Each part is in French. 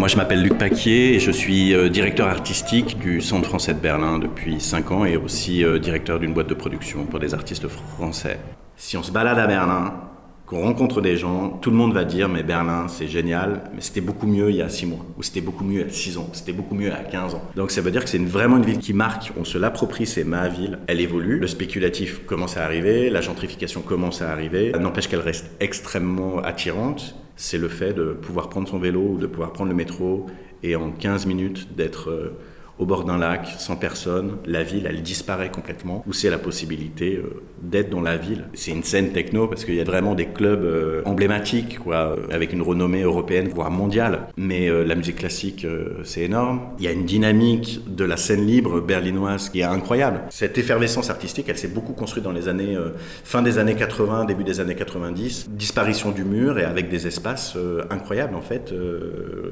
moi je m'appelle Luc Paquier et je suis euh, directeur artistique du Centre français de Berlin depuis 5 ans et aussi euh, directeur d'une boîte de production pour des artistes français. Si on se balade à Berlin, qu'on rencontre des gens, tout le monde va dire mais Berlin c'est génial, mais c'était beaucoup mieux il y a 6 mois, ou c'était beaucoup mieux a 6 ans, c'était beaucoup mieux a 15 ans. Donc ça veut dire que c'est vraiment une ville qui marque, on se l'approprie, c'est ma ville, elle évolue, le spéculatif commence à arriver, la gentrification commence à arriver, n'empêche qu'elle reste extrêmement attirante, c'est le fait de pouvoir prendre son vélo ou de pouvoir prendre le métro et en 15 minutes d'être euh, au bord d'un lac, sans personne, la ville, elle disparaît complètement, ou c'est la possibilité euh, d'être dans la ville. C'est une scène techno parce qu'il y a vraiment des clubs euh, emblématiques, quoi, euh, avec une renommée européenne, voire mondiale. Mais la musique classique, c'est énorme. Il y a une dynamique de la scène libre berlinoise qui est incroyable. Cette effervescence artistique, elle s'est beaucoup construite dans les années, fin des années 80, début des années 90. Disparition du mur et avec des espaces incroyables, en fait,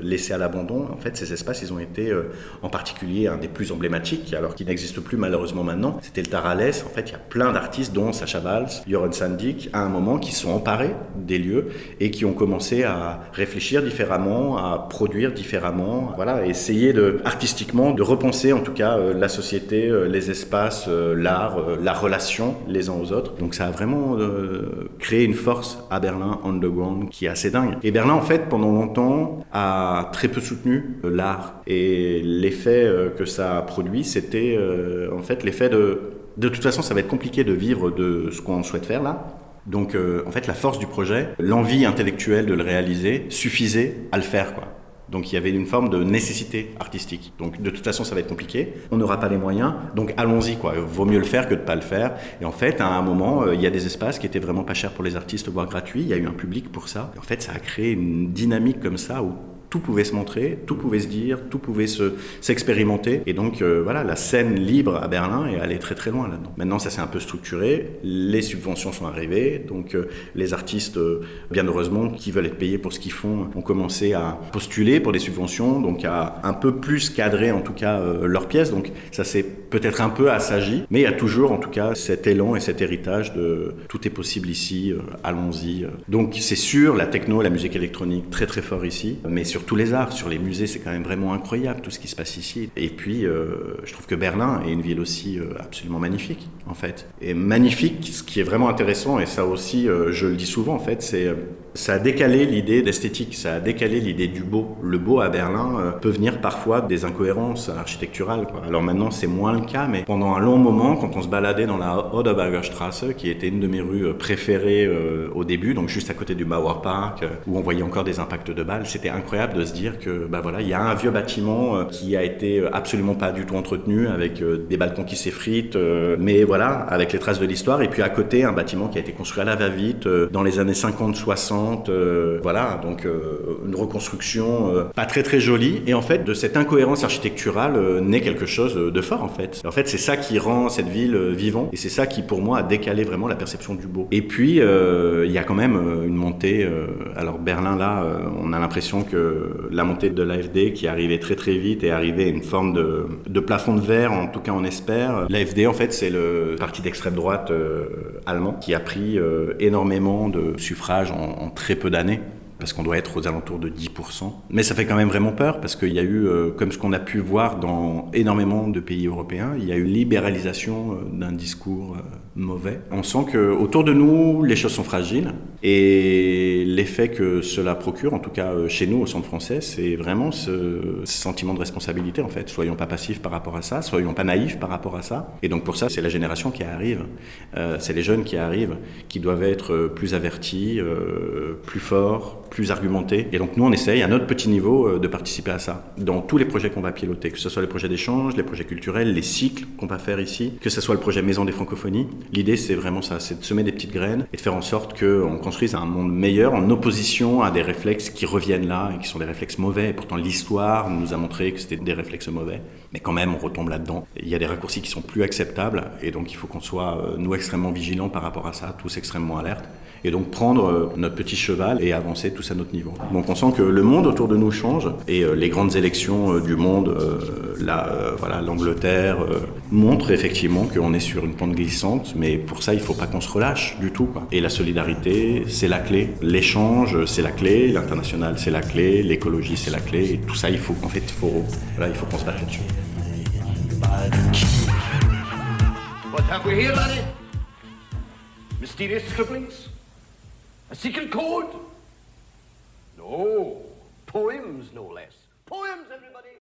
laissés à l'abandon. En fait, ces espaces, ils ont été en particulier un des plus emblématiques, alors qu'il n'existe plus malheureusement maintenant. C'était le Tarales. En fait, il y a plein d'artistes, dont Sacha Valls, Joran Sandik, à un moment, qui sont emparés des lieux et qui ont commencé à réfléchir différemment, à produire différemment, voilà, essayer artistiquement de repenser en tout cas euh, la société, euh, les espaces, euh, l'art, la relation les uns aux autres. Donc ça a vraiment créé une force à Berlin underground qui est assez dingue. Et Berlin, en fait, pendant longtemps, a très peu soutenu l'art et l'effet que ça a produit, c'était euh, en fait l'effet de... De toute façon, ça va être compliqué de vivre de ce qu'on souhaite faire là. Donc, euh, en fait, la force du projet, l'envie intellectuelle de le réaliser, suffisait à le faire, quoi. Donc il y avait une forme de nécessité artistique. Donc de toute façon, ça va être compliqué. On n'aura pas les moyens. Donc allons-y, quoi. Vaut mieux le faire que de ne pas le faire. Et en fait, à un moment, euh, il y a des espaces qui étaient vraiment pas chers pour les artistes, voire gratuits. Il y a eu un public pour ça. En fait, ça a créé une dynamique comme ça où tout pouvait se montrer, tout pouvait se dire, tout pouvait s'expérimenter. et donc euh, voilà, la scène libre à Berlin est allée très très loin là-dedans. Maintenant, ça s'est un peu structuré, les subventions sont arrivées, donc euh, les artistes, euh, bien heureusement, qui veulent être payés pour ce qu'ils font, ont commencé à postuler pour des subventions, donc à un peu plus cadrer en tout cas leurs pièces. Donc ça s'est peut-être un peu assagi, mais il y a toujours en tout cas cet élan et cet héritage de tout est possible ici, allons-y. Donc c'est sûr, la techno, la musique électronique, très très fort ici, mais sur sur tous les arts, sur les musées, c'est quand même vraiment incroyable tout ce qui se passe ici. Et puis, euh, je trouve que Berlin est une ville aussi euh, absolument magnifique, en fait. Et magnifique, ce qui est vraiment intéressant, et ça aussi, euh, je le dis souvent, en fait, c'est ça a décalé l'idée d'esthétique, ça a décalé l'idée du beau. Le beau à Berlin peut venir parfois des incohérences architecturales. Alors maintenant, c'est moins le cas, mais pendant un long moment, quand on se baladait dans la Oderberger qui était une de mes rues préférées au début, donc juste à côté du Bauer Park, où on voyait encore des impacts de balles, c'était incroyable de se dire que bah voilà, il y a un vieux bâtiment euh, qui a été euh, absolument pas du tout entretenu avec euh, des balcons qui s'effritent, mais voilà, avec les traces de l'histoire. Et puis à côté, un bâtiment qui a été construit à la va-vite dans les années 50-60. voilà, donc une reconstruction pas très très jolie. Et en fait, de cette incohérence architecturale naît quelque chose de fort en fait. En fait, c'est ça qui rend cette ville vivante et c'est ça qui pour moi a décalé vraiment la perception du beau. Et puis, il y a quand même une montée. alors Berlin là, on a l'impression que la montée de l'AFD qui arrivait très très vite et arrivait à une forme de, plafond de verre, en tout cas on espère. L'AFD en fait c'est le parti d'extrême droite euh, allemand qui a pris euh, énormément de suffrages en très peu d'années parce qu'on doit être aux alentours de 10%. Mais ça fait quand même vraiment peur, parce qu'il y a eu, euh, comme ce qu'on a pu voir dans énormément de pays européens, il y a eu libéralisation euh, d'un discours euh, On sent que autour de nous, les choses sont fragiles, et l'effet que cela procure, en tout cas chez nous au Centre français, c'est vraiment ce, sentiment de responsabilité, en fait. Soyons pas passifs par rapport à ça, soyons pas naïfs par rapport à ça. Et donc pour ça, c'est la génération qui arrive, c'est les jeunes qui arrivent, qui doivent être plus avertis, plus forts, plus argumenté. Et donc nous, on essaye à notre petit niveau euh, de participer à ça. Dans tous les projets qu'on va piloter, que ce soit les projets d'échange, les projets culturels, les cycles qu'on va faire ici, que ce soit le projet Maison des Francophonies, l'idée c'est vraiment ça, c'est de semer des petites graines et de faire en sorte qu'on construise un monde meilleur en opposition à des réflexes qui reviennent là et qui sont des réflexes mauvais. Et pourtant l'histoire nous a montré que c'était des réflexes mauvais. Mais quand même, on retombe là-dedans. Il y a des raccourcis qui sont plus acceptables, et donc il faut qu'on soit, euh, nous, extrêmement vigilants par rapport à ça, tous extrêmement alertes et donc prendre euh, notre petit cheval et avancer tous à notre niveau. Donc on sent que le monde autour de nous change et euh, les grandes élections du monde, là, voilà, l'Angleterre, montrent effectivement qu'on est sur une pente glissante, mais pour ça il ne faut pas qu'on se relâche du tout. Et la solidarité, c'est la clé. L'échange, c'est la clé. L'international, c'est la clé. L'écologie, c'est la clé. Et tout ça, il faut en fait, faut, voilà, il faut qu'on se batte là-dessus. What have we here, laddie? Mysterious scribblings? A secret code? No. Poems, no less. Poems, everybody!